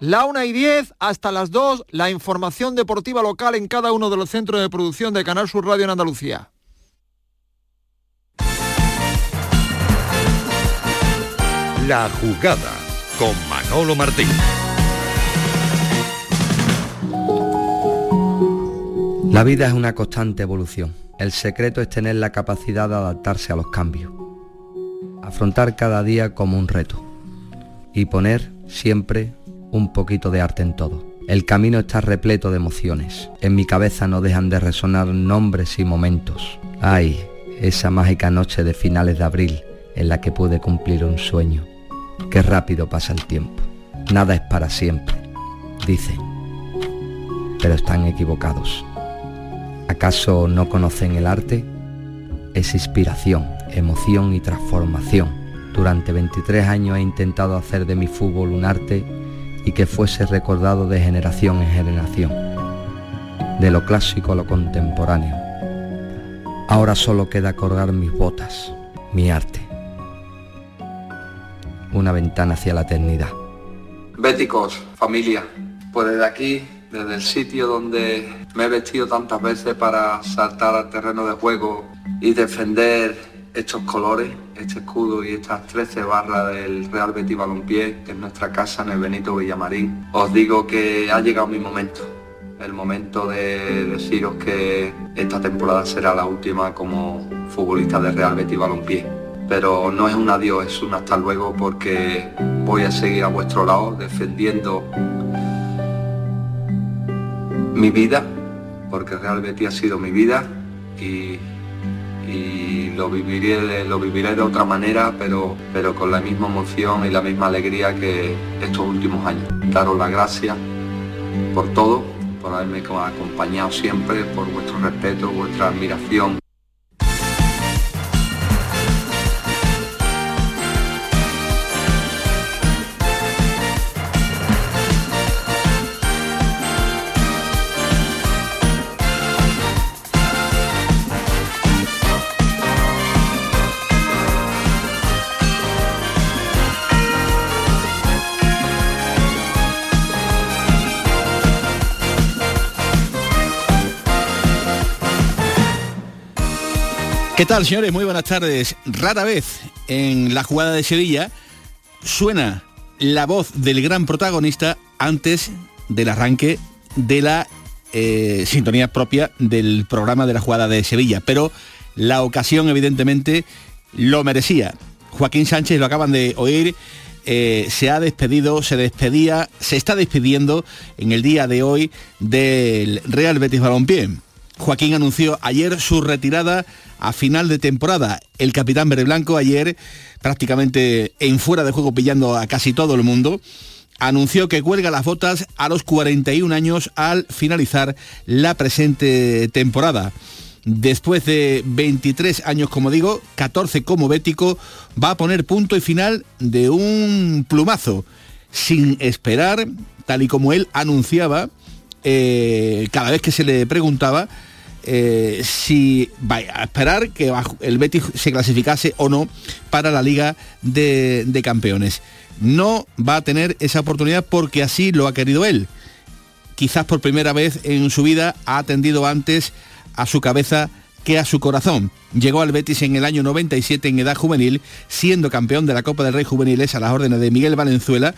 La 1 y 10 hasta las 2, la información deportiva local en cada uno de los centros de producción de Canal Sur Radio en Andalucía. La jugada con Manolo Martín. La vida es una constante evolución. El secreto es tener la capacidad de adaptarse a los cambios. Afrontar cada día como un reto. Y poner siempre un poquito de arte en todo. El camino está repleto de emociones. En mi cabeza no dejan de resonar nombres y momentos. Ay, esa mágica noche de finales de abril en la que pude cumplir un sueño. Qué rápido pasa el tiempo. Nada es para siempre, dicen. Pero están equivocados. ¿Acaso no conocen el arte? Es inspiración, emoción y transformación. Durante 23 años he intentado hacer de mi fútbol un arte y que fuese recordado de generación en generación, de lo clásico a lo contemporáneo. Ahora solo queda colgar mis botas, mi arte. Una ventana hacia la eternidad. Béticos, familia, pues desde aquí, desde el sitio donde me he vestido tantas veces para saltar al terreno de juego y defender estos colores, este escudo y estas 13 barras del Real Betis Balompié, que es nuestra casa en el Benito Villamarín, os digo que ha llegado mi momento. El momento de deciros que esta temporada será la última como futbolista del Real Betis Balompié. Pero no es un adiós, es un hasta luego porque voy a seguir a vuestro lado defendiendo mi vida, porque Real Betis ha sido mi vida y lo viviré de, lo viviré de otra manera, pero, pero con la misma emoción y la misma alegría que estos últimos años. Daros las gracias por todo, por haberme acompañado siempre, por vuestro respeto, vuestra admiración. ¿Qué tal, señores? Muy buenas tardes. Rara vez en la jugada de Sevilla suena la voz del gran protagonista antes del arranque de la eh, sintonía propia del programa de la jugada de Sevilla. Pero la ocasión, evidentemente, lo merecía. Joaquín Sánchez, lo acaban de oír, eh, se ha despedido, se despedía, se está despidiendo en el día de hoy del Real Betis Balompié. Joaquín anunció ayer su retirada a final de temporada. El capitán verde blanco ayer, prácticamente en fuera de juego pillando a casi todo el mundo, anunció que cuelga las botas a los 41 años al finalizar la presente temporada. Después de 23 años, como digo, 14 como bético, va a poner punto y final de un plumazo, sin esperar, tal y como él anunciaba, eh, cada vez que se le preguntaba, eh, si va a esperar que el Betis se clasificase o no para la Liga de, de Campeones. No va a tener esa oportunidad porque así lo ha querido él. Quizás por primera vez en su vida ha atendido antes a su cabeza que a su corazón. Llegó al Betis en el año 97 en edad juvenil, siendo campeón de la Copa del Rey Juveniles a las órdenes de Miguel Valenzuela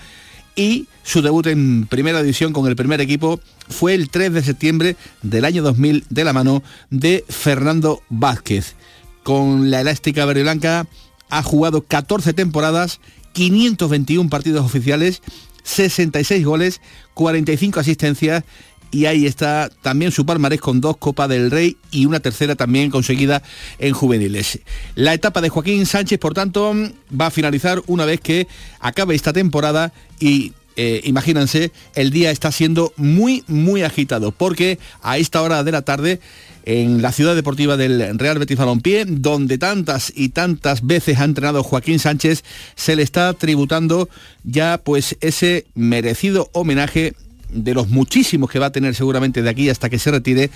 y su debut en primera división con el primer equipo fue el 3 de septiembre del año 2000 de la mano de Fernando Vázquez. Con la elástica verde blanca ha jugado 14 temporadas, 521 partidos oficiales, 66 goles, 45 asistencias y ahí está también su palmarés con dos Copas del Rey y una tercera también conseguida en juveniles. La etapa de Joaquín Sánchez, por tanto, va a finalizar una vez que acabe esta temporada y eh, imagínense, el día está siendo muy, muy agitado, porque a esta hora de la tarde, en la ciudad deportiva del Real Betis Balompié, donde tantas y tantas veces ha entrenado Joaquín Sánchez, se le está tributando ya pues ese merecido homenaje de los muchísimos que va a tener seguramente de aquí hasta que se retire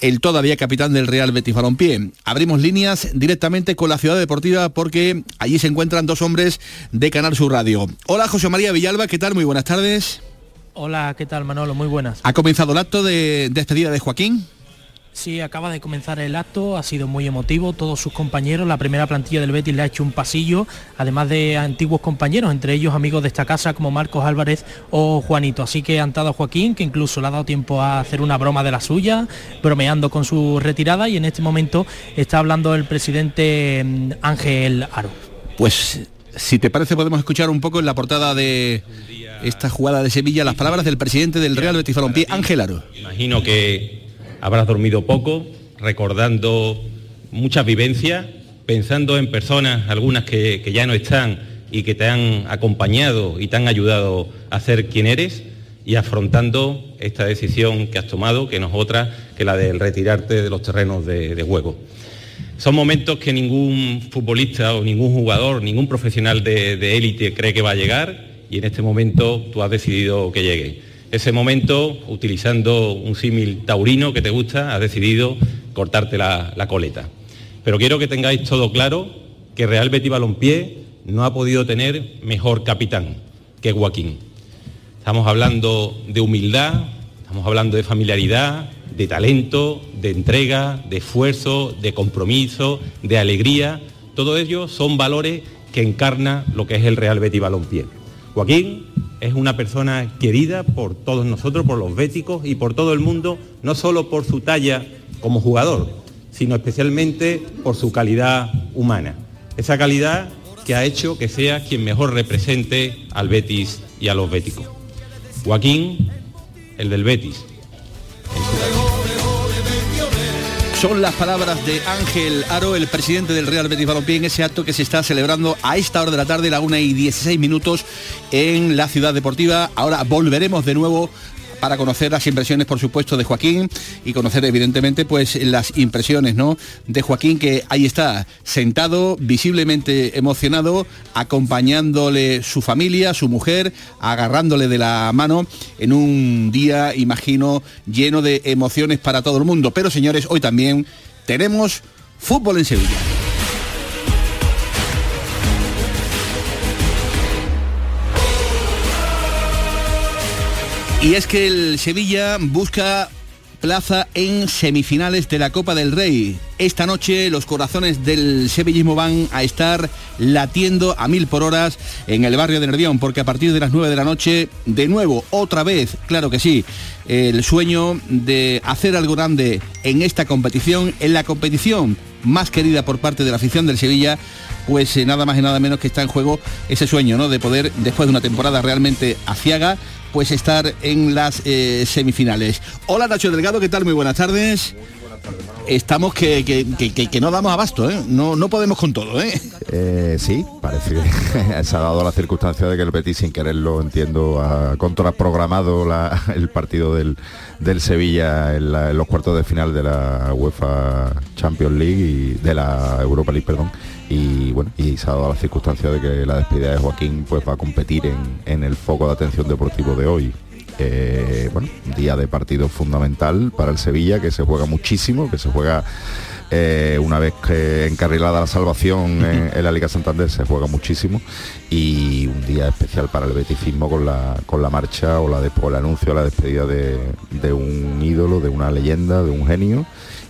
el todavía capitán del Real Betis Balompié. Abrimos líneas directamente con la ciudad deportiva porque allí se encuentran dos hombres de Canal Sur Radio. Hola José María Villalba, ¿qué tal? Muy buenas tardes. Hola, ¿qué tal Manolo? Muy buenas. ¿Ha comenzado el acto de despedida de Joaquín? Sí, acaba de comenzar el acto, ha sido muy emotivo, todos sus compañeros, la primera plantilla del Betis le ha hecho un pasillo, además de antiguos compañeros, entre ellos amigos de esta casa como Marcos Álvarez o Juanito. Así que han dado a Joaquín, que incluso le ha dado tiempo a hacer una broma de la suya, bromeando con su retirada y en este momento está hablando el presidente mm, Ángel Aro. Pues si te parece podemos escuchar un poco en la portada de esta jugada de Sevilla las palabras del presidente del Real Betis Balompié, Ángel Aro. Imagino que habrás dormido poco, recordando muchas vivencias, pensando en personas, algunas que, que, ya no están y que te han acompañado y te han ayudado a ser quien eres y afrontando esta decisión que has tomado, que no es otra que la de retirarte de los terrenos de, de juego. Son momentos que ningún futbolista o ningún jugador, ningún profesional de élite cree que va a llegar y en este momento tú has decidido que llegue ese momento, utilizando un símil taurino que te gusta, has decidido cortarte la, coleta. Pero quiero que tengáis todo claro que Real Betis Balompié no ha podido tener mejor capitán que Joaquín. Estamos hablando de humildad, estamos hablando de familiaridad, de talento, de entrega, de esfuerzo, de compromiso, de alegría. Todo ello son valores que encarna lo que es el Real Betis Balompié. Joaquín es una persona querida por todos nosotros, por los béticos y por todo el mundo, no solo por su talla como jugador, sino especialmente por su calidad humana. Esa calidad que ha hecho que sea quien mejor represente al Betis y a los béticos. Joaquín, el del Betis. Son las palabras de Ángel Aro, el presidente del Real Betis Balompié, en ese acto que se está celebrando a esta hora de la tarde, la 1 y 16 minutos, en la ciudad deportiva. Ahora volveremos de nuevo para conocer las impresiones, por supuesto, de Joaquín y conocer, evidentemente, pues las impresiones, ¿no? De Joaquín, que ahí está, sentado, visiblemente emocionado, acompañándole su familia, su mujer, agarrándole de la mano en un día, imagino, lleno de emociones para todo el mundo. Pero, señores, hoy también tenemos fútbol en Sevilla. Y es que el Sevilla busca plaza en semifinales de la Copa del Rey. Esta noche los corazones del sevillismo van a estar latiendo a mil por horas en el barrio de Nervión, porque a partir de las 9 de la noche, de nuevo, otra vez, claro que sí, el sueño de hacer algo grande en esta competición, en la competición más querida por parte de la afición del Sevilla, pues eh, nada más y nada menos que está en juego ese sueño, ¿no? De poder, después de una temporada realmente aciaga, pues estar en las eh, semifinales. Hola Nacho Delgado, ¿qué tal? Muy buenas tardes. Estamos que, que, que, no damos abasto, ¿eh? no, no podemos con todo. ¿eh? Eh, sí, parece que se ha dado la circunstancia de que el Betis, sin quererlo, entiendo, ha contraprogramado la, el partido del, del Sevilla en, la, en, los cuartos de final de la UEFA Champions League y de la Europa League, perdón. Y bueno, y se ha dado la circunstancia de que la despedida de Joaquín pues va a competir en, en el foco de atención deportivo de hoy. Eh, bueno, día de partido fundamental para el Sevilla, que se juega muchísimo, que se juega eh, una vez que encarrilada la salvación en, en, la Liga Santander se juega muchísimo y un día especial para el betifismo con la, con la marcha o, la de, o el anuncio la despedida de, de un ídolo, de una leyenda, de un genio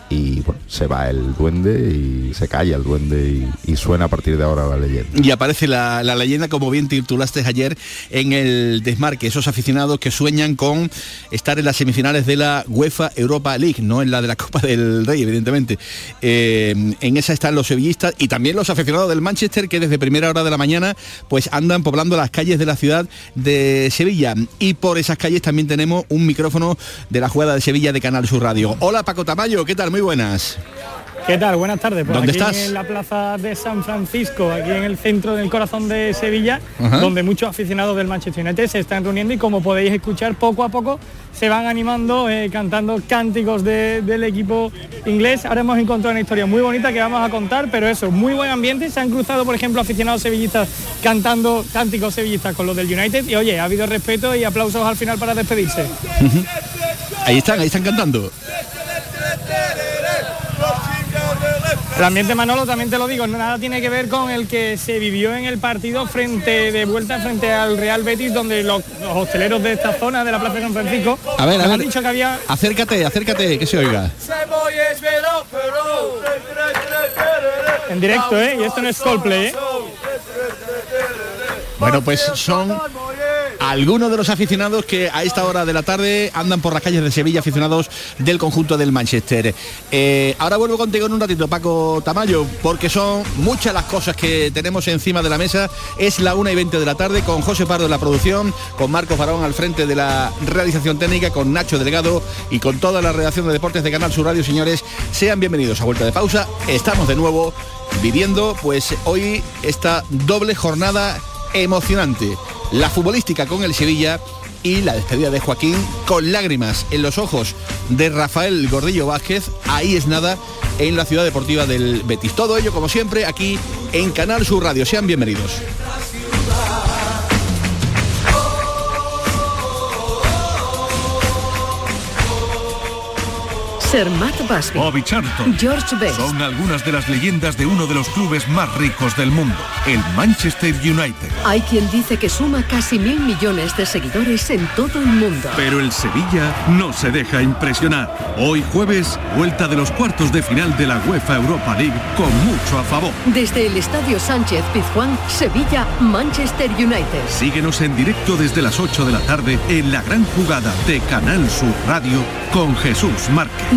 y bueno, se va el duende y se calla el duende y, suena a partir de ahora la leyenda. Y aparece la, la, leyenda, como bien titulaste ayer, en el desmarque, esos aficionados que sueñan con estar en las semifinales de la UEFA Europa League, no en la de la Copa del Rey, evidentemente. Eh, en esa están los sevillistas y también los aficionados del Manchester que desde primera hora de la mañana pues andan poblando las calles de la ciudad de Sevilla. Y por esas calles también tenemos un micrófono de la jugada de Sevilla de Canal Sur Radio. Hola Paco Tamayo, ¿qué tal? Muy buenas. ¿Qué tal? Buenas tardes. Pues ¿Dónde aquí estás? En la plaza de San Francisco, aquí en el centro del corazón de Sevilla, Ajá. donde muchos aficionados del Manchester United se están reuniendo y como podéis escuchar, poco a poco se van animando, eh, cantando cánticos de, del equipo inglés. Ahora hemos encontrado una historia muy bonita que vamos a contar, pero eso, muy buen ambiente. Se han cruzado, por ejemplo, aficionados sevillistas cantando cánticos sevillistas con los del United y oye, ha habido respeto y aplausos al final para despedirse. Uh -huh. Ahí están, ahí están cantando. El ambiente Manolo también te lo digo, nada tiene que ver con el que se vivió en el partido frente de vuelta frente al Real Betis, donde los, hosteleros de esta zona de la Plaza de San Francisco a ver, a han dicho que había. Acércate, acércate, que se oiga. En directo, ¿eh? Y esto no es Coldplay, ¿eh? Bueno, pues son algunos de los aficionados que a esta hora de la tarde andan por las calles de Sevilla, aficionados del conjunto del Manchester. Eh, ahora vuelvo contigo en un ratito, Paco Tamayo, porque son muchas las cosas que tenemos encima de la mesa. Es la 1 y 20 de la tarde con José Pardo en la producción, con Marco Farón al frente de la realización técnica, con Nacho Delgado y con toda la redacción de deportes de Canal Sur Radio, señores. Sean bienvenidos a Vuelta de Pausa. Estamos de nuevo viviendo pues hoy esta doble jornada emocionante. La futbolística con el Sevilla y la despedida de Joaquín con lágrimas en los ojos de Rafael Gordillo Vázquez. Ahí es nada en la ciudad deportiva del Betis. Todo ello, como siempre, aquí en Canal Sur Radio. Sean bienvenidos. Matt Busby, Bobby Charlton, George Best. Son algunas de las leyendas de uno de los clubes más ricos del mundo, el Manchester United. Hay quien dice que suma casi mil millones de seguidores en todo el mundo. Pero el Sevilla no se deja impresionar. Hoy jueves, vuelta de los cuartos de final de la UEFA Europa League con mucho a favor. Desde el Estadio Sánchez Pizjuán, Sevilla, Manchester United. Síguenos en directo desde las 8 de la tarde en la gran jugada de Canal Sur Radio con Jesús Márquez.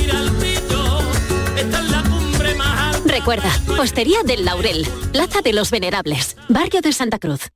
Recuerda, Postería del Laurel, Plaza de los Venerables, Barrio de Santa Cruz.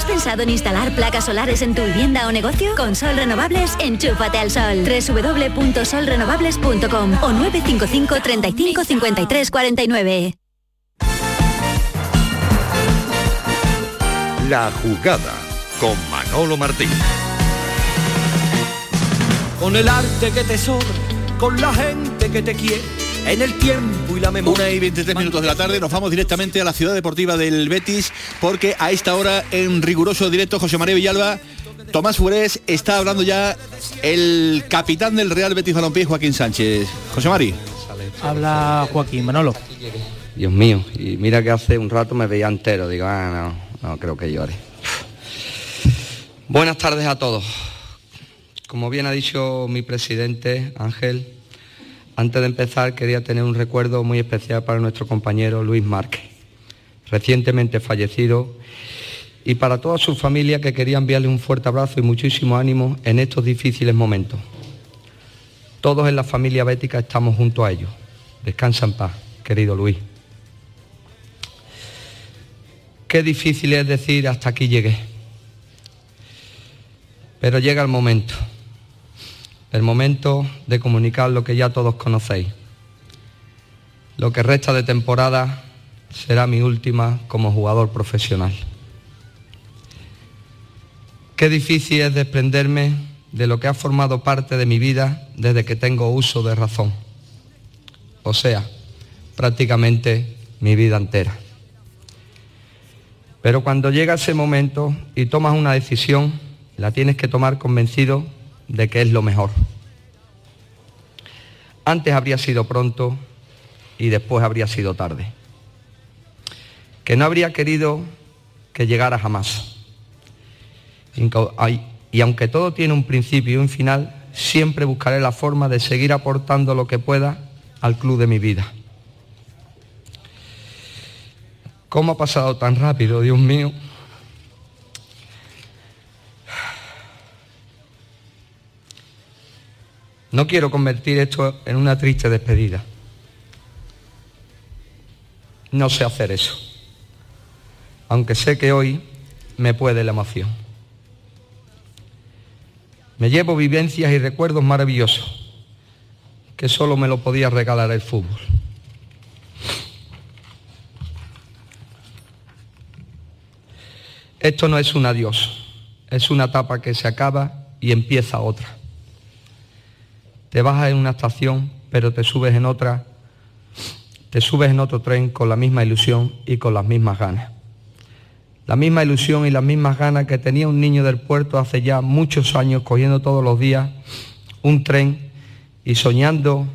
¿Has pensado en instalar placas solares en tu vivienda o negocio? Con Sol Renovables, enchúfate al sol. www.solrenovables.com o 955 35 53 49. La jugada con Manolo Martín. Con el arte que te sobra, con la gente que te quiere en el tiempo y la memoria. Una y 23 minutos de la tarde nos vamos directamente a la ciudad deportiva del Betis porque a esta hora en riguroso directo José María Villalba, Tomás Furés está hablando ya el capitán del Real Betis Balompié Joaquín Sánchez. José María. Habla Joaquín Manolo. Dios mío, y mira que hace un rato me veía entero, digo, ah, no, no creo que llore. Buenas tardes a todos. Como bien ha dicho mi presidente Ángel, antes de empezar, quería tener un recuerdo muy especial para nuestro compañero Luis Márquez, recientemente fallecido, y para toda su familia que quería enviarle un fuerte abrazo y muchísimo ánimo en estos difíciles momentos. Todos en la familia bética estamos junto a ellos. Descansa en paz, querido Luis. Qué difícil es decir hasta aquí llegué. Pero llega el momento el momento de comunicar lo que ya todos conocéis. Lo que resta de temporada será mi última como jugador profesional. Qué difícil es desprenderme de lo que ha formado parte de mi vida desde que tengo uso de razón. O sea, prácticamente mi vida entera. Pero cuando llega ese momento y tomas una decisión, la tienes que tomar convencido de que es lo mejor. Antes habría sido pronto y después habría sido tarde. Que no habría querido que llegara jamás. Y aunque todo tiene un principio y un final, siempre buscaré la forma de seguir aportando lo que pueda al club de mi vida. ¿Cómo ha pasado tan rápido, Dios mío? No quiero convertir esto en una triste despedida. No sé hacer eso. Aunque sé que hoy me puede la emoción. Me llevo vivencias y recuerdos maravillosos que solo me lo podía regalar el fútbol. Esto no es un adiós, es una etapa que se acaba y empieza otra. Te bajas en una estación, pero te subes en otra, te subes en otro tren con la misma ilusión y con las mismas ganas. La misma ilusión y las mismas ganas que tenía un niño del puerto hace ya muchos años cogiendo todos los días un tren y soñando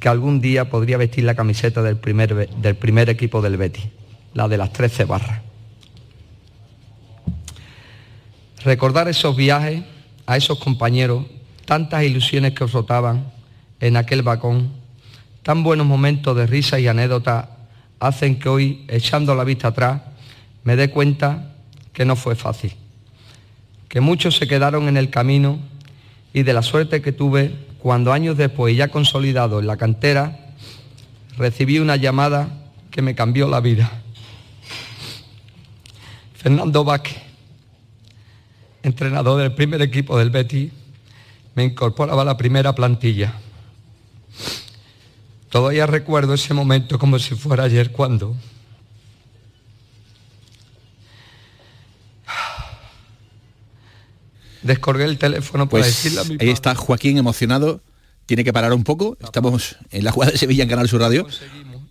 que algún día podría vestir la camiseta del primer, del primer equipo del Betty, la de las 13 barras. Recordar esos viajes a esos compañeros, tantas ilusiones que os rotaban en aquel vagón, tan buenos momentos de risa y anécdota, hacen que hoy, echando la vista atrás, me dé cuenta que no fue fácil, que muchos se quedaron en el camino y de la suerte que tuve cuando años después, ya consolidado en la cantera, recibí una llamada que me cambió la vida. Fernando Vázquez entrenador del primer equipo del Betty, me incorporaba a la primera plantilla. Todavía recuerdo ese momento como si fuera ayer cuando descolgué el teléfono para pues decirle a mi Ahí está Joaquín emocionado. Tiene que parar un poco. Estamos en la jugada de Sevilla en Canal Sur Radio.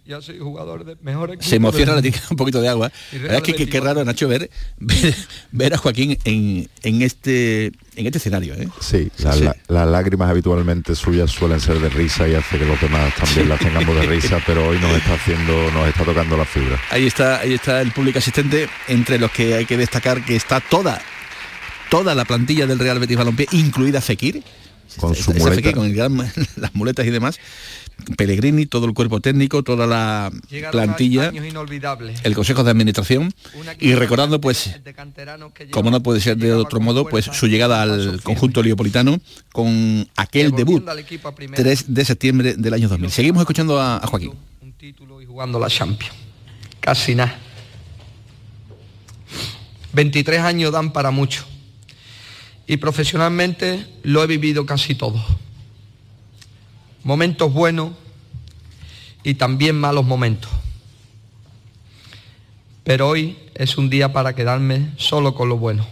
Ya soy jugador de mejor equipo. Se emociona, le tiene un poquito de agua. La verdad es que qué- qué raro, Nacho, ver, ver, ver a Joaquín en, en este en este escenario. ¿eh? Sí, la- Sí. la- las lágrimas habitualmente suyas suelen ser de risa y hace que los demás también las tengamos de risa, pero hoy nos está haciendo, nos está tocando la fibra. Ahí está, ahí está el público asistente, entre los que hay que destacar que está toda, toda la plantilla del Real Betis Balompié, incluida Fekir. Con su muleta. Fekir con el gran- las muletas y demás. Pellegrini, todo el cuerpo técnico, toda la Llegaron plantilla, el Consejo de Administración y recordando pues, como no puede ser de otro modo, pues su llegada al conjunto leopolitano con aquel debut 3 de septiembre del año 2000. Seguimos escuchando a, a Joaquín. y jugando la Champions. Casi nada. 23 años dan para mucho. Y profesionalmente lo he vivido casi todo. Momentos buenos y también malos momentos. Pero hoy es un día para quedarme solo con lo bueno,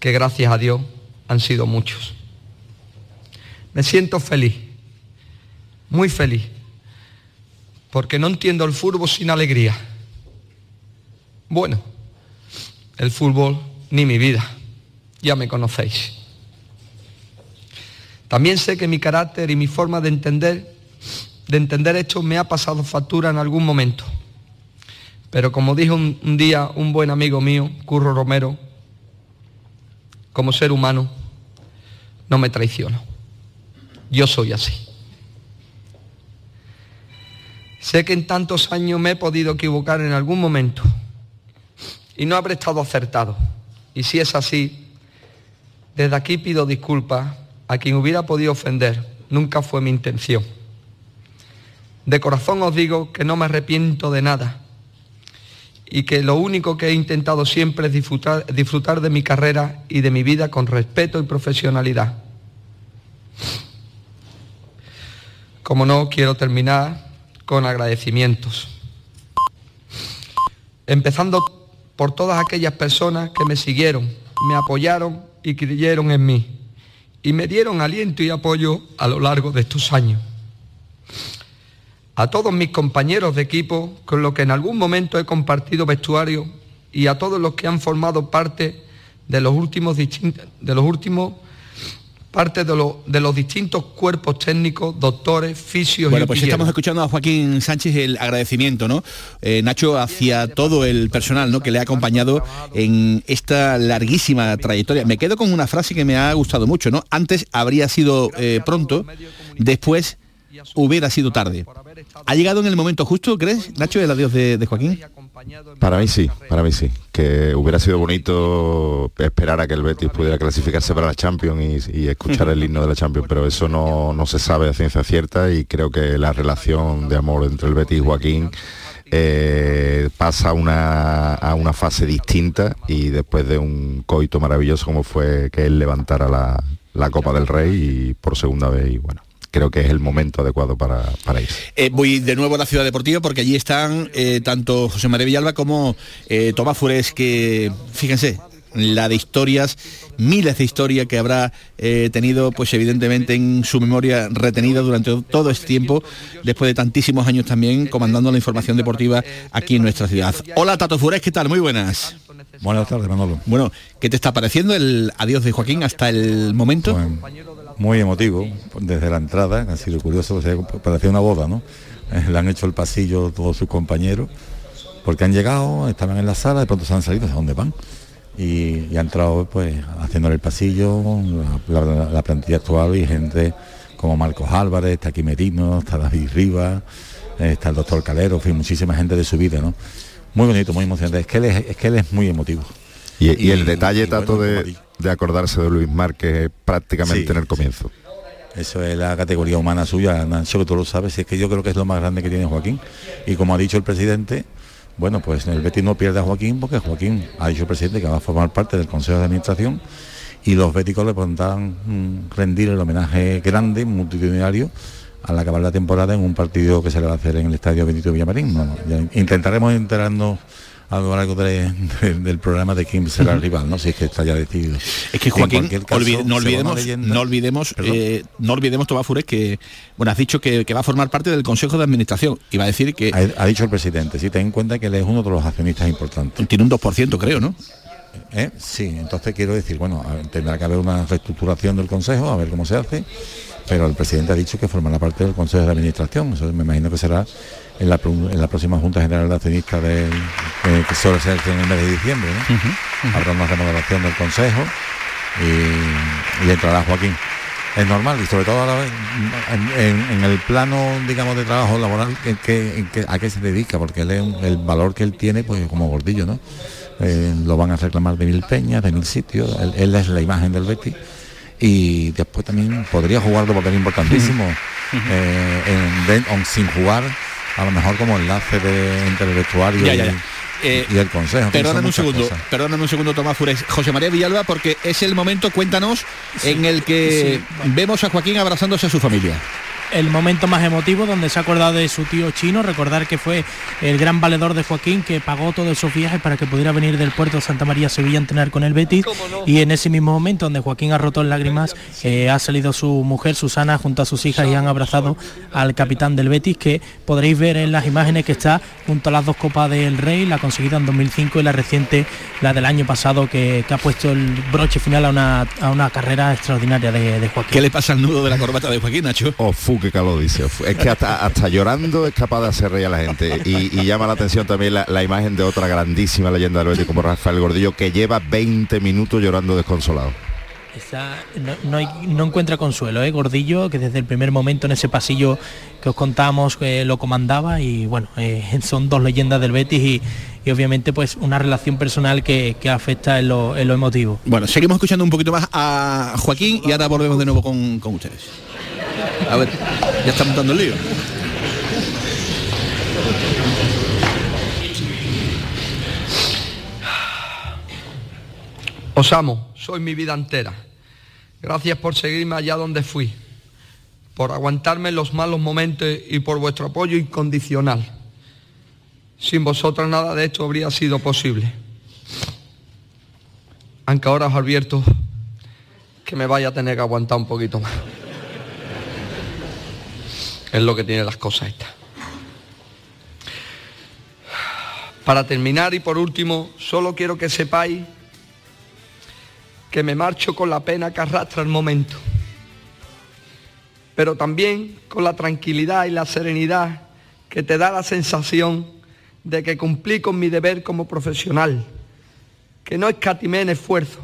que gracias a Dios han sido muchos. Me siento feliz, muy feliz, porque no entiendo el fútbol sin alegría. Bueno, el fútbol ni mi vida, ya me conocéis. También sé que mi carácter y mi forma de entender, de entender esto me ha pasado factura en algún momento. Pero como dijo un, un día un buen amigo mío, Curro Romero, como ser humano, no me traiciono. Yo soy así. Sé que en tantos años me he podido equivocar en algún momento y no habré estado acertado. Y si es así, desde aquí pido disculpas a quien hubiera podido ofender. Nunca fue mi intención. De corazón os digo que no me arrepiento de nada y que lo único que he intentado siempre es disfrutar, disfrutar de mi carrera y de mi vida con respeto y profesionalidad. Como no, quiero terminar con agradecimientos. Empezando por todas aquellas personas que me siguieron, me apoyaron y creyeron en mí y me dieron aliento y apoyo a lo largo de estos años. A todos mis compañeros de equipo con los que en algún momento he compartido vestuario y a todos los que han formado parte de los últimos, de los últimos parte de, de, los distintos cuerpos técnicos, doctores, fisios bueno, pues estamos escuchando a Joaquín Sánchez el agradecimiento, ¿no? Eh, Nacho, hacia todo el personal ¿no? que le ha acompañado en esta larguísima trayectoria. Me quedo con una frase que me ha gustado mucho, ¿no? Antes habría sido eh, pronto, después hubiera sido tarde. ¿Ha llegado en el momento justo, crees, Nacho, el adiós de Joaquín? Para mí sí, para mí sí. Que hubiera sido bonito esperar a que el Betis pudiera clasificarse para la Champions y, escuchar el himno de la Champions, pero eso no, se sabe a ciencia cierta y creo que la relación de amor entre el Betis y Joaquín eh, pasa a una, a una fase distinta y después de un coito maravilloso como fue que él levantara la, la Copa del Rey y por segunda vez y bueno creo que es el momento adecuado para, para ir. Eh, voy de nuevo a la Ciudad Deportiva porque allí están eh, tanto José María Villalba como eh, Tomás Fures, que fíjense, la de historias, miles de historias que habrá tenido, pues evidentemente en su memoria retenida durante todo este tiempo, después de tantísimos años también comandando la información deportiva aquí en nuestra ciudad. Hola Tato Fures, ¿qué tal? Muy buenas. Buenas tardes, Manolo. Bueno, ¿qué te está pareciendo el adiós de Joaquín hasta el momento? Muy emotivo desde la entrada, ha sido curioso, parecía una boda, ¿no? Eh, le han hecho el pasillo todos sus compañeros, porque han llegado, estaban en la sala, de pronto se han salido, ¿de dónde van? Y, ha entrado pues haciéndole el pasillo, la, plantilla actual y gente como Marcos Álvarez, está aquí Merino, está David Rivas, eh, está el doctor Calero, fin, muchísima gente de su vida, ¿no? Muy bonito, muy emocionante. Es que él es, que él es muy emotivo. Y, el detalle, tanto de, de acordarse de Luis Márquez prácticamente en el comienzo. Eso es la categoría humana suya, Nacho, que tú lo sabes, es que yo creo que es lo más grande que tiene Joaquín. Y como ha dicho el presidente, bueno, pues el Betis no pierde a Joaquín porque Joaquín ha dicho el presidente que va a formar parte del Consejo de Administración y los béticos le podrán mm, rendir el homenaje grande, multitudinario, al acabar la temporada en un partido que se le va a hacer en el Estadio Benito Villamarín. intentaremos enterarnos a lo largo del programa de quién será el rival, no si es que está ya decidido. Es que Joaquín, no olvidemos, no olvidemos, eh, no olvidemos, Tomás Fures, que bueno, has dicho que, va a formar parte del Consejo de Administración y va a decir que. Ha, dicho el presidente, sí, ten en cuenta que él es uno de los accionistas importantes. Tiene un 2%, creo, ¿no? ¿Eh? Sí, entonces quiero decir, bueno, tendrá que haber una reestructuración del Consejo, a ver cómo se hace, pero el presidente ha dicho que formará parte del Consejo de Administración, eso me imagino que será en la, próxima Junta General de Accionistas de, que suele ser en el mes de diciembre. Habrá una remodelación del Consejo y, entrará Joaquín. Es normal y sobre todo ahora en, el plano, digamos, de trabajo laboral, que, ¿a qué se dedica? Porque él el valor que él tiene, pues como gordillo, ¿no? Eh, lo van a reclamar de mil peñas, de mil sitios, él, es la imagen del Betty y después también podría jugar de papel importantísimo eh, sin jugar a lo mejor como enlace de entre el vestuario eh, y, el consejo. Perdóname un segundo, perdóname un segundo, Tomás Fures. José María Villalba, porque es el momento, cuéntanos, en el que vemos a Joaquín abrazándose a su familia el momento más emotivo donde se ha acordado de su tío chino, recordar que fue el gran valedor de Joaquín que pagó todos esos viajes para que pudiera venir del puerto de Santa María a Sevilla a entrenar con el Betis y en ese mismo momento donde Joaquín ha roto en lágrimas eh, ha salido su mujer Susana junto a sus hijas y han abrazado al capitán del Betis que podréis ver en las imágenes que está junto a las dos copas del Rey, la conseguida en 2005 y la reciente, la del año pasado que, ha puesto el broche final a una, carrera extraordinaria de, Joaquín. ¿Qué le pasa al nudo de la corbata de Joaquín, Nacho? Oh, que lo dice. Es que hasta, hasta llorando es capaz de hacer reír a la gente. Y, llama la atención también la, imagen de otra grandísima leyenda del Betis como Rafael Gordillo, que lleva 20 minutos llorando desconsolado. no, encuentra consuelo, ¿eh? Gordillo, que desde el primer momento en ese pasillo que os contamos que lo comandaba y bueno, eh, son dos leyendas del Betis y, obviamente pues una relación personal que, afecta en lo, emotivo. Bueno, seguimos escuchando un poquito más a Joaquín y ahora volvemos de nuevo con, con ustedes. A ver, ya está montando el lío. Os amo, soy mi vida entera. Gracias por seguirme allá donde fui. por aguantarme los malos momentos y por vuestro apoyo incondicional. Sin vosotros nada de esto habría sido posible. Aunque ahora os advierto que me vaya a tener que aguantar un poquito más. Es lo que tienen las cosas estas. Para terminar y por último, solo quiero que sepáis que me marcho con la pena que arrastra el momento, pero también con la tranquilidad y la serenidad que te da la sensación de que cumplí con mi deber como profesional, que no escatimé en esfuerzo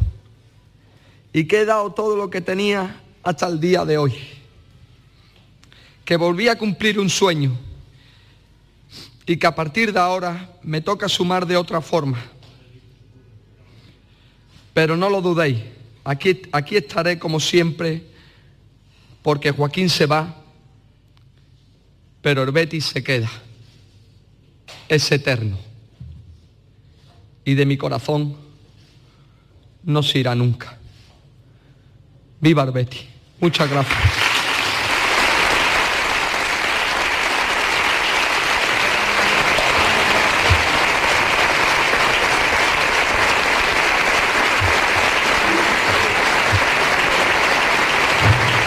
y que he dado todo lo que tenía hasta el día de hoy, que volví a cumplir un sueño y que a partir de ahora me toca sumar de otra forma pero no lo dudéis, aquí, aquí estaré como siempre, porque Joaquín se va, pero el se queda. Es eterno. Y de mi corazón no se irá nunca. Viva el. Muchas gracias.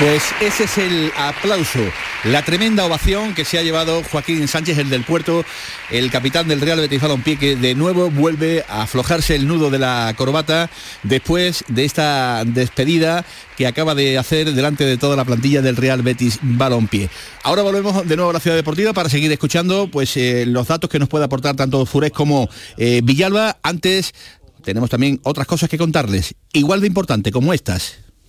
Pues ese es el aplauso, la tremenda ovación que se ha llevado Joaquín Sánchez, el del puerto, el capitán del Real Betis Balompié, que de nuevo vuelve a aflojarse el nudo de la corbata después de esta despedida que acaba de hacer delante de toda la plantilla del Real Betis Balompié. Ahora volvemos de nuevo a la ciudad deportiva para seguir escuchando pues, eh, los datos que nos puede aportar tanto Furés como eh, Villalba. Antes tenemos también otras cosas que contarles, igual de importante como estas.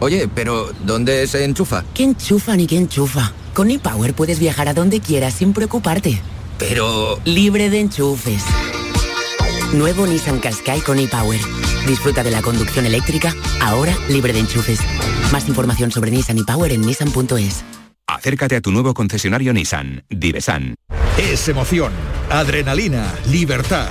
Oye, pero ¿dónde se enchufa? ¿Qué enchufa ni qué enchufa? Con ePower puedes viajar a donde quieras sin preocuparte. Pero... Libre de enchufes. Nuevo Nissan Qashqai con ePower. Disfruta de la conducción eléctrica, ahora libre de enchufes. Más información sobre Nissan ePower en nissan.es. Acércate a tu nuevo concesionario Nissan, Divesan. Es emoción, adrenalina, libertad.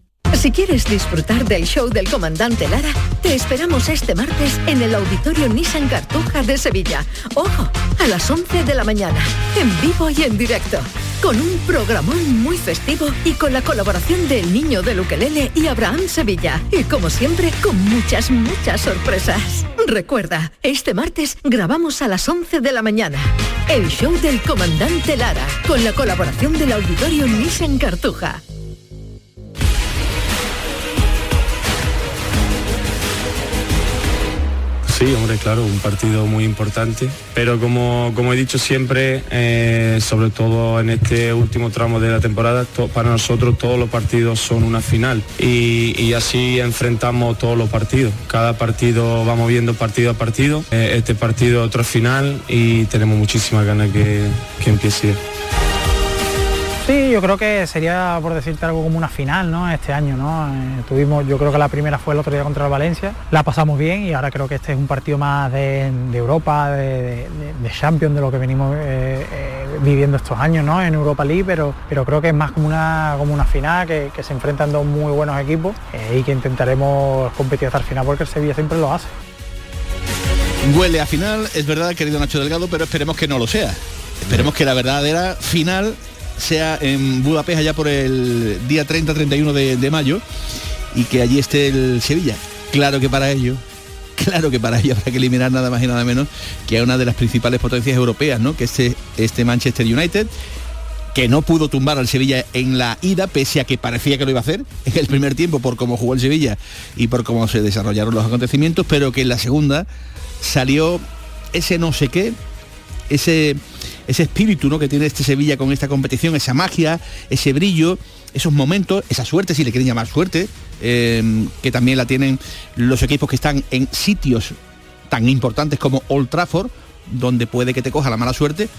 Si quieres disfrutar del show del comandante Lara, te esperamos este martes en el Auditorio Nissan Cartuja de Sevilla. Ojo, a las 11 de la mañana, en vivo y en directo, con un programón muy festivo y con la colaboración del Niño de Luquelele y Abraham Sevilla. Y como siempre, con muchas, muchas sorpresas. Recuerda, este martes grabamos a las 11 de la mañana. El show del comandante Lara, con la colaboración del Auditorio Nissan Cartuja. Sí, hombre, claro, un partido muy importante, pero como, como he dicho siempre, eh, sobre todo en este último tramo de la temporada, para nosotros todos los partidos son una final y, y así enfrentamos todos los partidos. Cada partido vamos viendo partido a partido, Eh, este partido otro final y tenemos muchísimas ganas que, que empiece. Sí, yo creo que sería, por decirte algo, como una final, ¿no? Este año, ¿no? Eh, tuvimos, yo creo que la primera fue el otro día contra el Valencia, la pasamos bien y ahora creo que este es un partido más de, Europa, de, de, Champions, de lo que venimos eh, eh, viviendo estos años, ¿no? En Europa League, pero, pero creo que es más como una, como una final, que, que se enfrentan dos muy buenos equipos y que intentaremos competir hasta el final porque el Sevilla siempre lo hace. Huele a final, es verdad, querido Nacho Delgado, pero esperemos que no lo sea. Esperemos que la verdadera final sea en Budapest allá por el día 30-31 de, mayo y que allí esté el Sevilla. Claro que para ello, claro que para ello habrá que eliminar nada más y nada menos que a una de las principales potencias europeas, ¿no? Que este, este Manchester United que no pudo tumbar al Sevilla en la ida, pese a que parecía que lo iba a hacer en el primer tiempo por cómo jugó el Sevilla y por cómo se desarrollaron los acontecimientos, pero que en la segunda salió ese no sé qué, ese ese espíritu ¿no? que tiene este Sevilla con esta competición, esa magia, ese brillo, esos momentos, esa suerte, si le quieren llamar suerte, eh, que también la tienen los equipos que están en sitios tan importantes como Old Trafford, donde puede que te coja la mala suerte,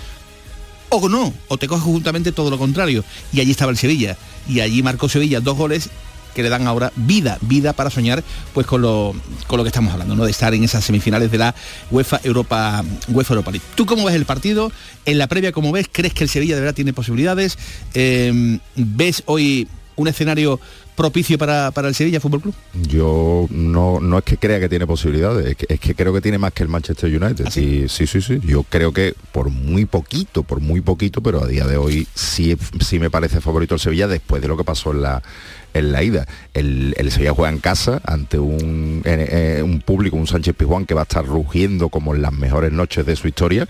o no, o te coja justamente todo lo contrario. Y allí estaba el Sevilla. Y allí marcó Sevilla dos goles que le dan ahora vida, vida para soñar pues con lo, con lo que estamos hablando, ¿no? De estar en esas semifinales de la UEFA Europa, UEFA Europa League. ¿Tú cómo ves el partido? En la previa, ¿cómo ves? ¿Crees que el Sevilla de verdad tiene posibilidades? Em, ¿Ves hoy un escenario propicio para, el Sevilla Fútbol Club? Yo no, no es que crea que tiene posibilidades, es que, creo que tiene más que el Manchester United. ¿Ah, sí? sí, sí, sí. Yo creo que por muy poquito, por muy poquito, pero a día de hoy sí, sí me parece favorito el Sevilla después de lo que pasó en la en la ida. El, el Sevilla juega en casa ante un, un público, un Sánchez Pizjuán que va a estar rugiendo como en las mejores noches de su historia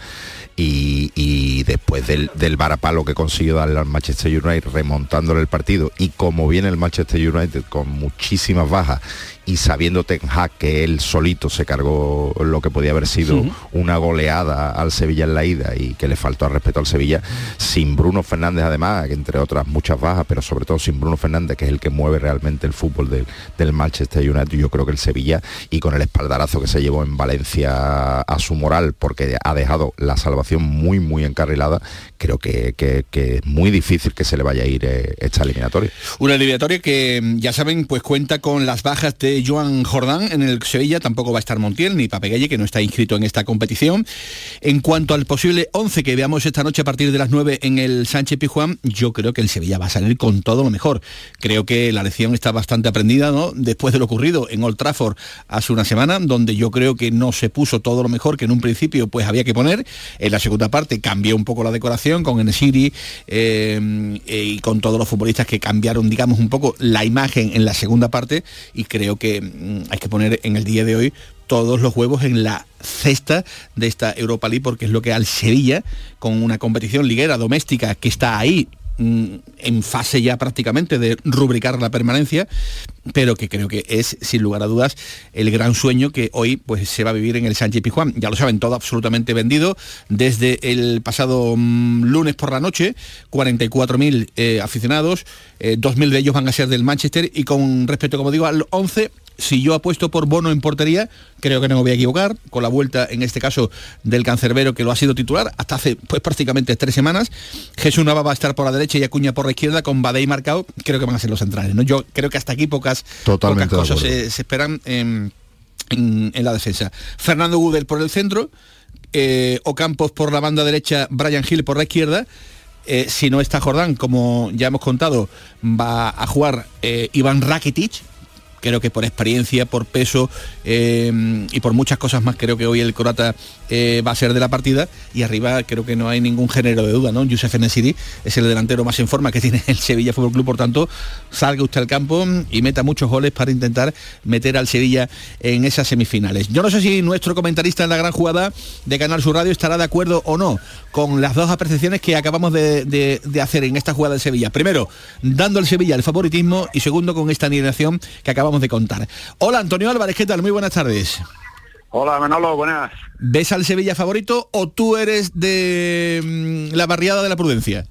y, después del, del varapalo que consiguió darle al Manchester United remontándole el partido y como viene el Manchester United con muchísimas bajas y sabiendo Ten Hag que él solito se cargó lo que podía haber sido una goleada al Sevilla en la ida y que le faltó al respeto al Sevilla, sin Bruno Fernández además, que entre otras muchas bajas, pero sobre todo sin Bruno Fernández, que es el que mueve realmente el fútbol del, del Manchester United, yo creo que el Sevilla, y con el espaldarazo que se llevó en Valencia a su moral, porque ha dejado la salvación muy, muy encarrilada, creo que, es muy difícil que se le vaya a ir eh, esta eliminatoria. Una eliminatoria que, ya saben, pues cuenta con las bajas de Joan Jordán en el Sevilla, tampoco va a estar Montiel ni Papegalle, que no está inscrito en esta competición. En cuanto al posible 11 que veamos esta noche a partir de las 9 en el Sánchez Pijuán, yo creo que el Sevilla va a salir con todo lo mejor. Creo que la lección está bastante aprendida, ¿no? Después de lo ocurrido en Old Trafford hace una semana, donde yo creo que no se puso todo lo mejor que en un principio pues había que poner. En la segunda parte cambió un poco la decoración con Enesiri eh, y con todos los futbolistas que cambiaron, digamos, un poco la imagen en la segunda parte y creo que mm, hay que poner en el día de hoy todos los huevos en la cesta de esta Europa League porque es lo que al Sevilla, con una competición liguera doméstica que está ahí en fase ya prácticamente de rubricar la permanencia, pero que creo que es, sin lugar a dudas, el gran sueño que hoy pues, se va a vivir en el Sánchez Pizjuán. Ya lo saben, todo absolutamente vendido desde el pasado mm, lunes por la noche, 44.000 eh, aficionados, 2.000 eh, de ellos van a ser del Manchester y con respecto, como digo, al 11 si yo apuesto por Bono en portería, creo que no me voy a equivocar, con la vuelta en este caso del cancerbero que lo ha sido titular hasta hace pues prácticamente tres semanas. Jesús Nava va a estar por la derecha y Acuña por la izquierda, con Badei marcado, creo que van a ser los centrales. ¿no? Yo creo que hasta aquí pocas, cosas se, esperan en, la defensa. Fernando Gudel por el centro, eh, Ocampos por la banda derecha, Brian Hill por la izquierda. Eh, si no está Jordán, como ya hemos contado, va a jugar eh, Iván Rakitic, creo que por experiencia, por peso eh, y por muchas cosas más, creo que hoy el croata eh, va a ser de la partida y arriba creo que no hay ningún género de duda, ¿no? Yusef Nesiri es el delantero más en forma que tiene el Sevilla Fútbol Club, por tanto, salga usted al campo y meta muchos goles para intentar meter al Sevilla en esas semifinales. Yo no sé si nuestro comentarista en la gran jugada de Canal Sur Radio estará de acuerdo o no con las dos apreciaciones que acabamos de, hacer en esta jugada del Sevilla. Primero, dando al Sevilla el favoritismo y segundo, con esta animación que acabamos de contar. Hola Antonio Álvarez, ¿qué tal? Muy buenas tardes. Hola Manolo, buenas. ¿Ves al Sevilla favorito o tú eres de mm, la barriada de la prudencia?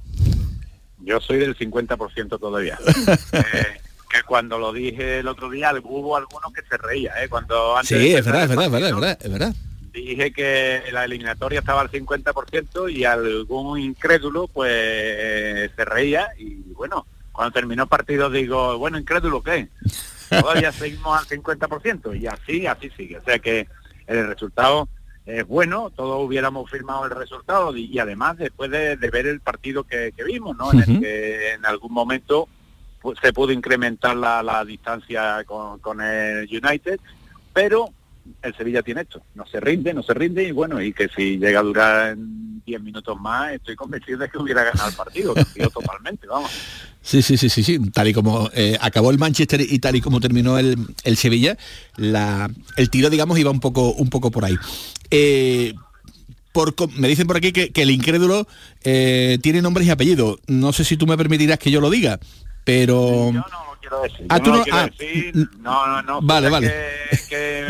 Yo soy del 50% todavía. Eh, que cuando lo dije el otro día hubo algunos que se reía, ¿eh? Cuando antes sí, es verdad, es verdad, es verdad, es verdad. dije que la eliminatoria estaba al 50% y algún incrédulo pues se reía y bueno, cuando terminó el partido digo, bueno, incrédulo qué? Todavía seguimos al 50% y así, así sigue. O sea que el resultado es bueno, todos hubiéramos firmado el resultado y, y además después de, de ver el partido que, que vimos, ¿no? En el que en algún momento pues, se pudo incrementar la, la distancia con, con el United, pero el Sevilla tiene esto, no se rinde, no se rinde y bueno, y que si llega a durar en 10 minutos más, estoy convencido de que hubiera ganado el partido, totalmente, vamos. Sí, sí, sí, sí, sí. Tal y como eh, acabó el Manchester y tal y como terminó el, el Sevilla, la, el tiro, digamos, iba un poco, un poco por ahí. Eh, por, me dicen por aquí que, que el incrédulo eh, tiene nombres y apellidos. No sé si tú me permitirás que yo lo diga, pero... quiero decir. Ah, Yo tú no, no- quiero ah, decir, no, no, no. Vale, vale. Que, que,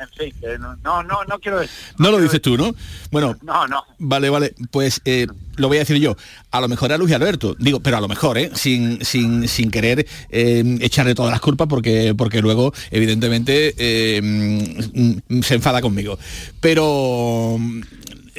en fin, que no, no, no, no quiero decir. No lo dices tú, ¿no? Bueno, No, no. Vale, vale, pues eh, lo voy a decir yo. A lo mejor a Luis Alberto, digo, pero a lo mejor, ¿eh? sin, sin, sin querer eh, echarle todas las culpas porque, porque luego, evidentemente, eh, se enfada conmigo. Pero mm,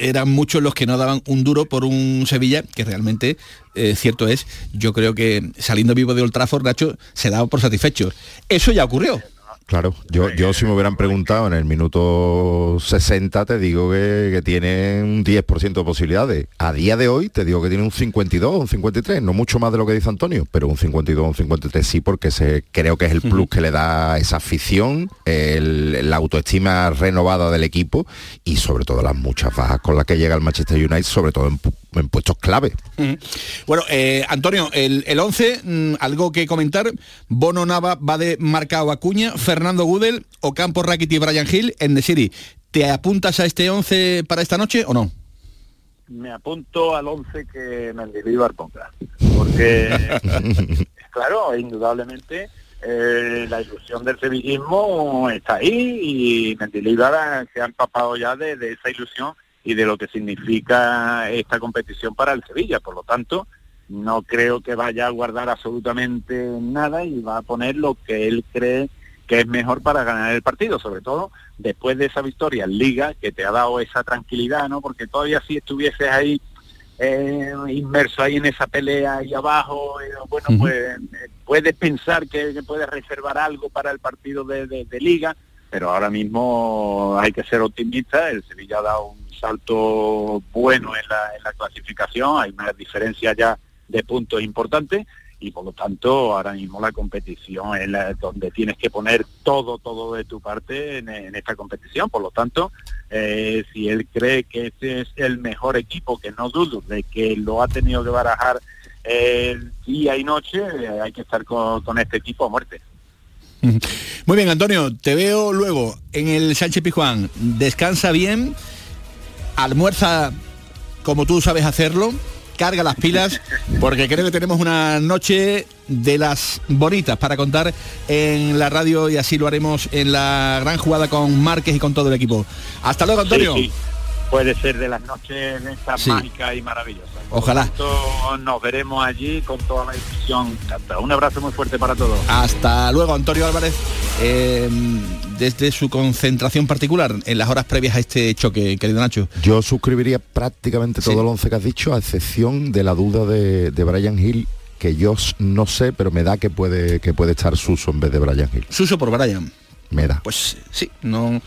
eran muchos los que no daban un duro por un Sevilla que realmente, eh, cierto es, yo creo que saliendo vivo de Old Trafford, Nacho, se daba por satisfecho. Eso ya ocurrió. Claro, yo, yo si me hubieran preguntado en el minuto 60 te digo que, que tiene un 10% de posibilidades. A día de hoy te digo que tiene un 52, un 53, no mucho más de lo que dice Antonio, pero un 52, un 53 sí, porque se, creo que es el plus que le da esa afición, el- la autoestima renovada del equipo y sobre todo las muchas bajas con las que llega el Manchester United, sobre todo en, en puestos clave. Bueno, eh, Antonio, el, el 11, mm, algo que comentar. Bono Nava va de marcado Acuña, Fernando Gudel, Ocampo, Rakiti y Brian Hill en The City. ¿Te apuntas a este 11 para esta noche o no? Me apunto al 11 que Mendilibar ponga. Porque, claro, indudablemente eh, la ilusión del sevillismo está ahí y Mendilibar se ha empapado ya de, de esa ilusión y de lo que significa esta competición para el Sevilla. Por lo tanto, no creo que vaya a guardar absolutamente nada y va a poner lo que él cree que es mejor para ganar el partido, sobre todo después de esa victoria en Liga que te ha dado esa tranquilidad, ¿no? Porque todavía si estuvieses ahí eh, inmerso ahí en esa pelea ahí abajo, eh, bueno, pues eh, puedes pensar que, que puedes reservar algo para el partido de, de- de Liga, pero ahora mismo hay que ser optimista, el Sevilla ha dado un salto bueno en la, en la clasificación, hay una diferencia ya de puntos importante y por lo tanto ahora mismo la competición es la- donde tienes que poner todo, todo de tu parte en, esta competición. Por lo tanto, eh, si él cree que este es el mejor equipo, que no dudo de que lo ha tenido que barajar eh, día y noche, eh, hay que estar con, con este equipo a muerte. Muy bien, Antonio, te veo luego en el Sánchez Pijuán. Descansa bien, almuerza como tú sabes hacerlo, carga las pilas, porque creo que tenemos una noche de las bonitas para contar en la radio y así lo haremos en la gran jugada con Márquez y con todo el equipo. Hasta luego, Antonio. Sí, sí. Puede ser de las noches de estas Sí. mágicas y maravillosas. Por Ojalá. tanto, nos veremos allí con toda la ilusión. Un abrazo muy fuerte para todos. Hasta luego, Antonio Álvarez, eh, desde su concentración particular en las horas previas a este choque, querido Nacho. Yo suscribiría prácticamente todo el once que has dicho, a excepción de la duda de, de Brian Hill, que yo no sé, pero me da que puede, que puede estar Suso en vez de Brian Hill. Suso por Brian. Me da. Pues sí, no,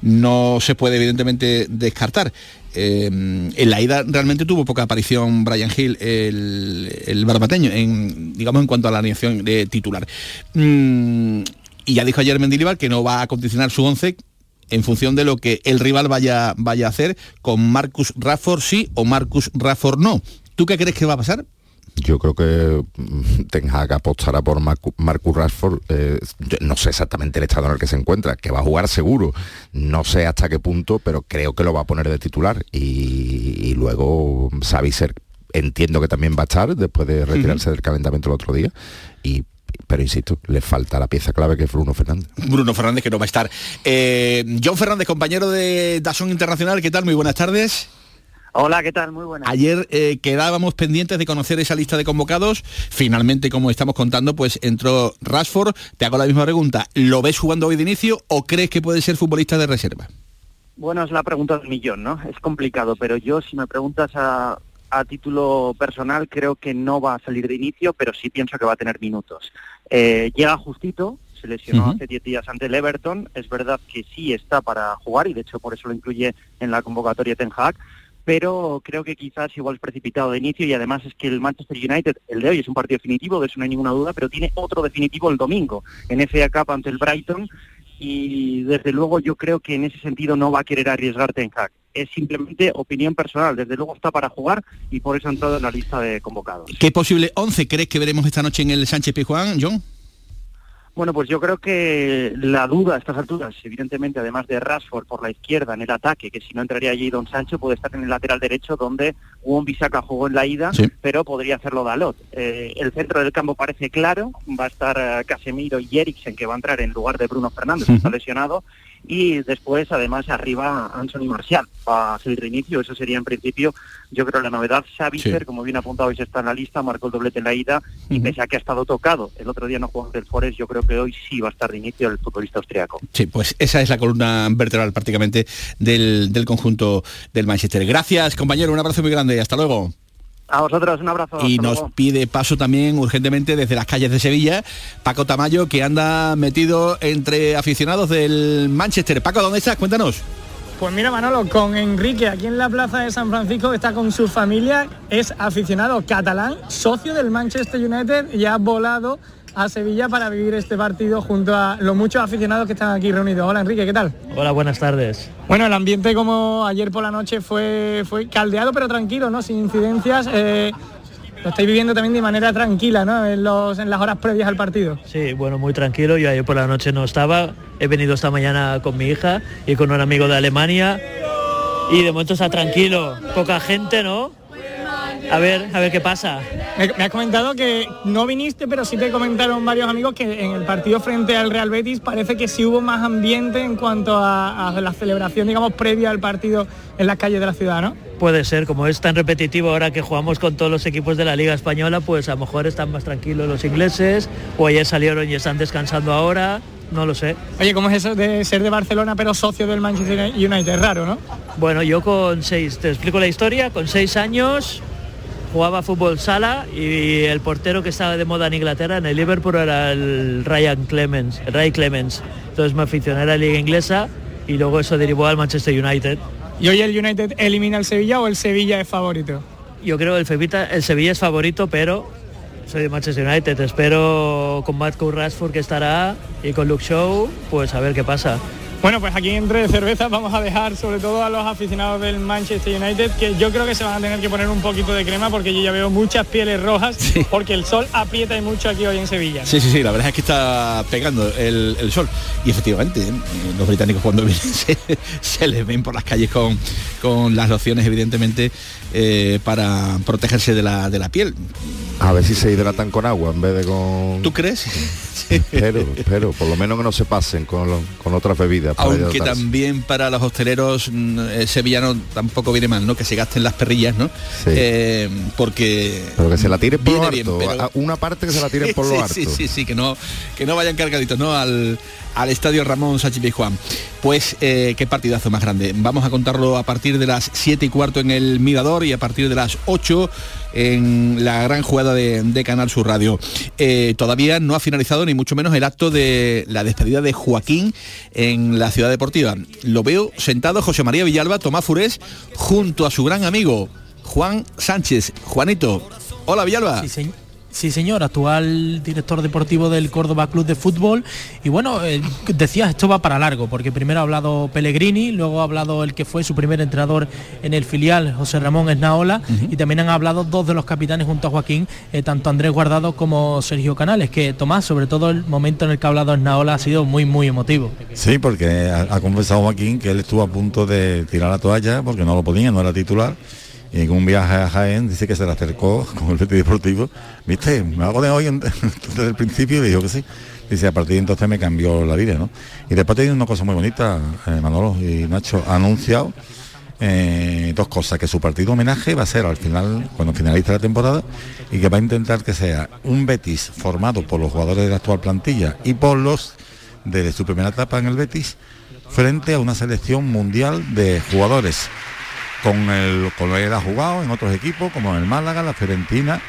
no se puede evidentemente descartar. Eh, en la ida realmente tuvo poca aparición Brian Hill, el, el barbateño, en, digamos en cuanto a la alineación de titular. Mm, y ya dijo ayer Mendilibar que no va a condicionar su once en función de lo que el rival vaya, vaya a hacer con Marcus Rafford sí o Marcus Rafford no. ¿Tú qué crees que va a pasar? Yo creo que mm, Ten Hag apostará por Marcu- Marcus Rashford. eh, no sé exactamente el estado en el que se encuentra, que va a jugar seguro. No sé hasta qué punto, pero creo que lo va a poner de titular. Y, y luego Savicer entiendo que también va a estar después de retirarse del calentamiento el otro día. Y, pero insisto, le falta la pieza clave que es Bruno Fernández. Bruno Fernández que no va a estar. Eh, John Fernández, compañero de Dazón Internacional, ¿qué tal? Muy buenas tardes. Hola, ¿qué tal? Muy buenas. Ayer eh, quedábamos pendientes de conocer esa lista de convocados. Finalmente, como estamos contando, pues entró Rashford. Te hago la misma pregunta. ¿Lo ves jugando hoy de inicio o crees que puede ser futbolista de reserva? Bueno, es la pregunta del millón, ¿no? Es complicado, pero yo si me preguntas a, a título personal creo que no va a salir de inicio, pero sí pienso que va a tener minutos. Eh, llega justito, se lesionó hace 10 días ante el Everton, es verdad que sí está para jugar y de hecho por eso lo incluye en la convocatoria Ten Hag, pero creo que quizás igual es precipitado de inicio y además es que el Manchester United, el de hoy es un partido definitivo, de eso no hay ninguna duda, pero tiene otro definitivo el domingo en FA Cup ante el Brighton y desde luego yo creo que en ese sentido no va a querer arriesgar Ten Hag. Es simplemente opinión personal, desde luego está para jugar y por eso ha entrado en la lista de convocados. ¿Qué posible 11 crees que veremos esta noche en el Sánchez Pizjuán, John? Bueno, pues yo creo que la duda a estas alturas, evidentemente, además de Rashford por la izquierda en el ataque, que si no entraría allí Don Sancho, puede estar en el lateral derecho donde Bissaka jugó en la ida, pero podría hacerlo Dalot. Eh, el centro del campo parece claro, va a estar eh, Casemiro y Eriksen, que va a entrar en lugar de Bruno Fernández, que está lesionado, y después, además, arriba Anthony Marcial va a salir de inicio, eso sería en principio, yo creo, la novedad. Savitzer, Sí. como bien apuntado, hoy está en la lista, marcó el doblete en la ida, y pese a que ha estado tocado, el otro día no jugó ante el Forest, yo creo que hoy sí va a estar de inicio el futbolista austriaco. Sí, pues esa es la columna vertebral prácticamente del, del conjunto del Manchester. Gracias, compañero, un abrazo muy grande, hasta luego. A vosotros, un abrazo. Y nos luego. pide paso también urgentemente desde las calles de Sevilla, Paco Tamayo, que anda metido entre aficionados del Manchester. Paco, ¿dónde estás? Cuéntanos. Pues mira Manolo, con Enrique aquí en la plaza de San Francisco está con su familia, es aficionado catalán, socio del Manchester United y ha volado a Sevilla para vivir este partido junto a los muchos aficionados que están aquí reunidos. Hola Enrique, ¿qué tal? Hola, buenas tardes. Bueno, el ambiente como ayer por la noche fue, fue caldeado pero tranquilo, ¿no? Sin incidencias. eh, lo estáis viviendo también de manera tranquila, ¿no? En, los, en las horas previas al partido. Sí, bueno, muy tranquilo. Yo ayer por la noche no estaba. He venido esta mañana con mi hija y con un amigo de Alemania. Y de momento está tranquilo. Poca gente, ¿no? A ver, a ver qué pasa. Me, me has comentado que no viniste, pero sí te comentaron varios amigos que en el partido frente al Real Betis parece que sí hubo más ambiente en cuanto a, a la celebración, digamos, previa al partido en las calles de la ciudad, ¿no? Puede ser, como es tan repetitivo ahora que jugamos con todos los equipos de la Liga Española, pues a lo mejor están más tranquilos los ingleses, o ayer salieron y están descansando ahora, no lo sé. Oye, ¿cómo es eso de ser de Barcelona pero socio del Manchester United? Raro, ¿no? Bueno, yo con seis, te explico la historia, con seis años jugaba fútbol sala y el portero que estaba de moda en Inglaterra, en el Liverpool, era el Ryan Clemens, el Ray Clemens. Entonces me aficioné a la liga inglesa y luego eso derivó al Manchester United. ¿Y hoy el United elimina al Sevilla o el Sevilla es favorito? Yo creo que el, Fevita- el Sevilla es favorito, pero soy de Manchester United. Espero con Matt Rashford que estará y con Luke Shaw, pues a ver qué pasa. Bueno, pues aquí entre cervezas vamos a dejar sobre todo a los aficionados del Manchester United que yo creo que se van a tener que poner un poquito de crema porque yo ya veo muchas pieles rojas porque el sol aprieta y mucho aquí hoy en Sevilla. Sí, sí, sí, la verdad es que está pegando el, el sol. Y efectivamente, ¿eh? los británicos cuando vienen se, se les ven por las calles con, con las lociones, evidentemente, eh, para protegerse de la, de la piel. A ver si se hidratan con agua en vez de con... ¿Tú crees? Pero, pero, por lo menos que no se pasen con, lo- con otras bebidas. para Aunque hidratarse. también para los hosteleros mm, eh, sevillanos tampoco viene mal, ¿no? Que se gasten las perrillas, ¿no? Eh, porque Pero que se la tiren por lo alto. bien, pero- a- Una parte que se la tiren Sí, por lo sí, alto. Sí, sí, sí, que no, que no vayan cargaditos, ¿no? Al, al estadio Ramón Sánchez Pizjuán. Pues eh, qué partidazo más grande. Vamos a contarlo a partir de las 7 y cuarto en el Mirador y a partir de las 8 en la gran jugada de, Canal Sur Radio. Eh, todavía no ha finalizado ni mucho menos el acto de la despedida de Joaquín en la ciudad deportiva. Lo veo sentado José María Villalba, Tomás Furés, junto a su gran amigo Juan Sánchez. Juanito, hola Villalba. Sí, señor, actual director deportivo del Córdoba Club de Fútbol. Y bueno, eh, decías, esto va para largo, porque primero ha hablado Pellegrini, luego ha hablado el que fue su primer entrenador en el filial, José Ramón Esnaola, y también han hablado dos de los capitanes junto a Joaquín, eh, tanto Andrés Guardado como Sergio Canales, que Tomás, sobre todo el momento en el que ha hablado Esnaola ha sido muy, muy emotivo. Sí, porque ha, ha confesado Joaquín que él estuvo a punto de tirar la toalla porque no lo podía, no era titular. Y en un viaje a Jaén dice que se le acercó con el Betis Deportivo. ¿Viste? ¿Me hago de hoy desde el principio? Y dijo que sí. Dice, a partir de entonces me cambió la vida, ¿no? Y después tiene una cosa muy bonita, eh, Manolo y Nacho. Ha anunciado eh, dos cosas, que su partido homenaje va a ser al final, cuando finalice la temporada, y que va a intentar que sea un Betis formado por los jugadores de la actual plantilla y por los de su primera etapa en el Betis, frente a una selección mundial de jugadores con el con lo que él ha jugado en otros equipos como el Málaga, la Fiorentina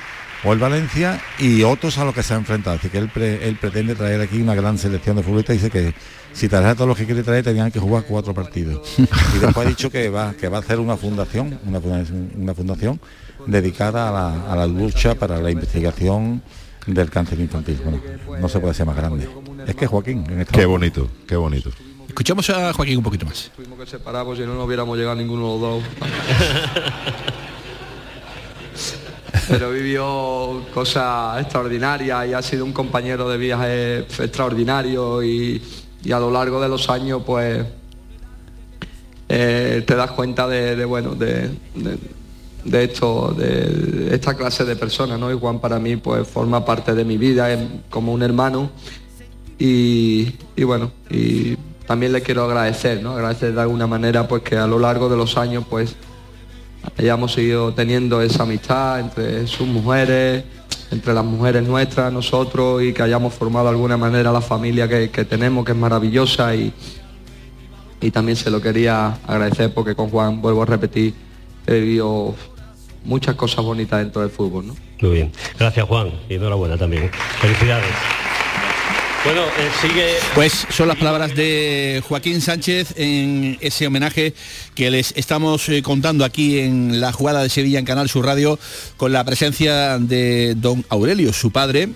o el Valencia y otros a los que se ha enfrentado. Así que él, él pretende traer aquí una gran selección de futbolistas. Dice que si trae a todos los que quiere traer tenían que jugar cuatro partidos. y después ha dicho que va, que va a hacer una fundación, una, una fundación dedicada a la, a la lucha para la investigación del cáncer infantil. Bueno, no se puede ser más grande. Es que Joaquín... En qué bonito, qué bonito. Escuchamos a Joaquín un poquito más. Tuvimos que separamos y no nos hubiéramos llegado ninguno de los dos. Pero vivió cosas extraordinarias y ha sido un compañero de viaje extraordinario y, a lo largo de los años pues eh, te das cuenta de, bueno de, de, esto de esta clase de personas no y Juan para mí pues forma parte de mi vida como un hermano y, y bueno y también le quiero agradecer, ¿no? Agradecer de alguna manera pues que a lo largo de los años pues hayamos seguido teniendo esa amistad entre sus mujeres, entre las mujeres nuestras, nosotros y que hayamos formado de alguna manera la familia que, tenemos, que es maravillosa y, y también se lo quería agradecer porque con Juan, vuelvo a repetir, he vivido muchas cosas bonitas dentro del fútbol. ¿no? Muy bien. Gracias Juan y enhorabuena también. Felicidades. Bueno, eh, sigue. Pues son las palabras de Joaquín Sánchez en ese homenaje que les estamos eh, contando aquí en la jugada de Sevilla en Canal Sur Radio con la presencia de don Aurelio, su padre,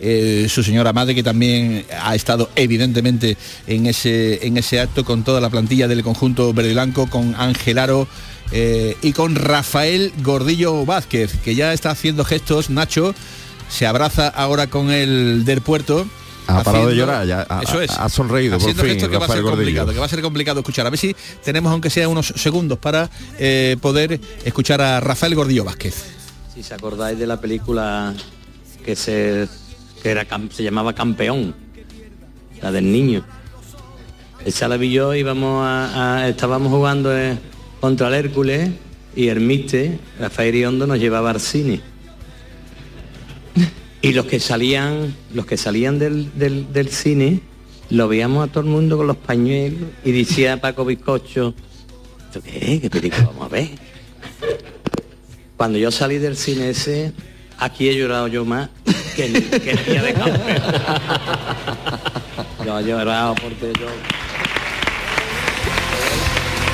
eh, su señora madre que también ha estado evidentemente en ese, en ese acto con toda la plantilla del conjunto verde y blanco, con Ángel Aro y con Rafael Gordillo Vázquez, que ya está haciendo gestos, Nacho, se abraza ahora con el del puerto ha parado de llorar, ya ha, eso es, ha sonreído por fin, que va a ser complicado, que va a ser complicado escuchar. A ver si tenemos aunque sea unos segundos para eh, poder escuchar a Rafael Gordillo Vázquez. Si se acordáis de la película que se que era se llamaba Campeón, la del niño. Esa la vi yo íbamos a, estábamos jugando eh, contra el Hércules y Hermiste, Rafael Hondo nos llevaba al cine y los que salían, los que salían del, del, cine, lo veíamos a todo el mundo con los pañuelos y decía Paco Bizcocho, qué? ¿Qué película vamos a ver? Cuando yo salí del cine ese, aquí he llorado yo más que el, que el día de campeón. yo he llorado porque yo...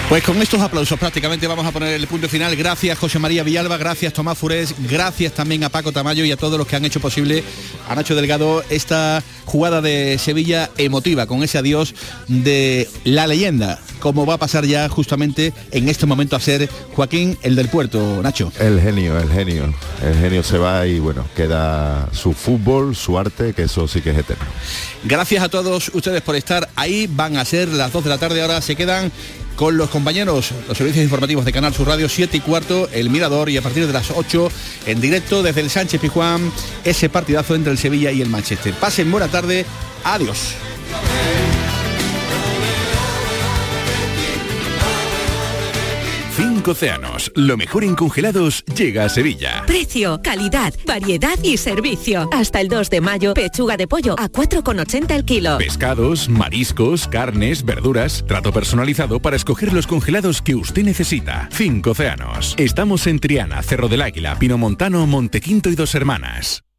Pues con estos aplausos prácticamente vamos a poner el punto final. Gracias José María Villalba, gracias Tomás Furés, gracias también a Paco Tamayo y a todos los que han hecho posible a Nacho Delgado esta jugada de Sevilla emotiva con ese adiós de la leyenda, como va a pasar ya justamente en este momento a ser Joaquín el del puerto, Nacho. El genio, el genio, el genio se va y bueno, queda su fútbol, su arte, que eso sí que es eterno. Gracias a todos ustedes por estar ahí, van a ser las 2 de la tarde, ahora se quedan con los compañeros, los servicios informativos de Canal Sur Radio 7 y cuarto, El Mirador y a partir de las 8 en directo desde el Sánchez Pijuán, ese partidazo entre el Sevilla y el Manchester. Pasen buena tarde, adiós. Océanos, lo mejor en congelados llega a Sevilla. Precio, calidad, variedad y servicio. Hasta el 2 de mayo, pechuga de pollo a 4,80 el kilo. Pescados, mariscos, carnes, verduras, trato personalizado para escoger los congelados que usted necesita. Cinco Océanos. Estamos en Triana, Cerro del Águila, Pinomontano, Montequinto y Dos Hermanas.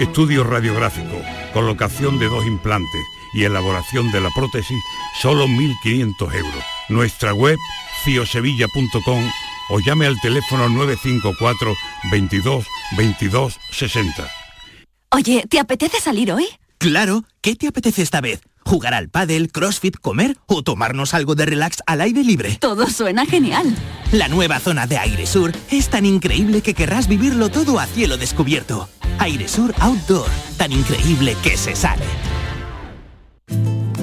Estudio radiográfico, colocación de dos implantes y elaboración de la prótesis, solo 1.500 euros. Nuestra web, ciosevilla.com o llame al teléfono 954 22 22 60. Oye, ¿te apetece salir hoy? Claro, ¿qué te apetece esta vez? ¿Jugar al pádel, crossfit, comer o tomarnos algo de relax al aire libre? Todo suena genial. La nueva zona de Aire Sur es tan increíble que querrás vivirlo todo a cielo descubierto. Aire Sur Outdoor, tan increíble que se sale.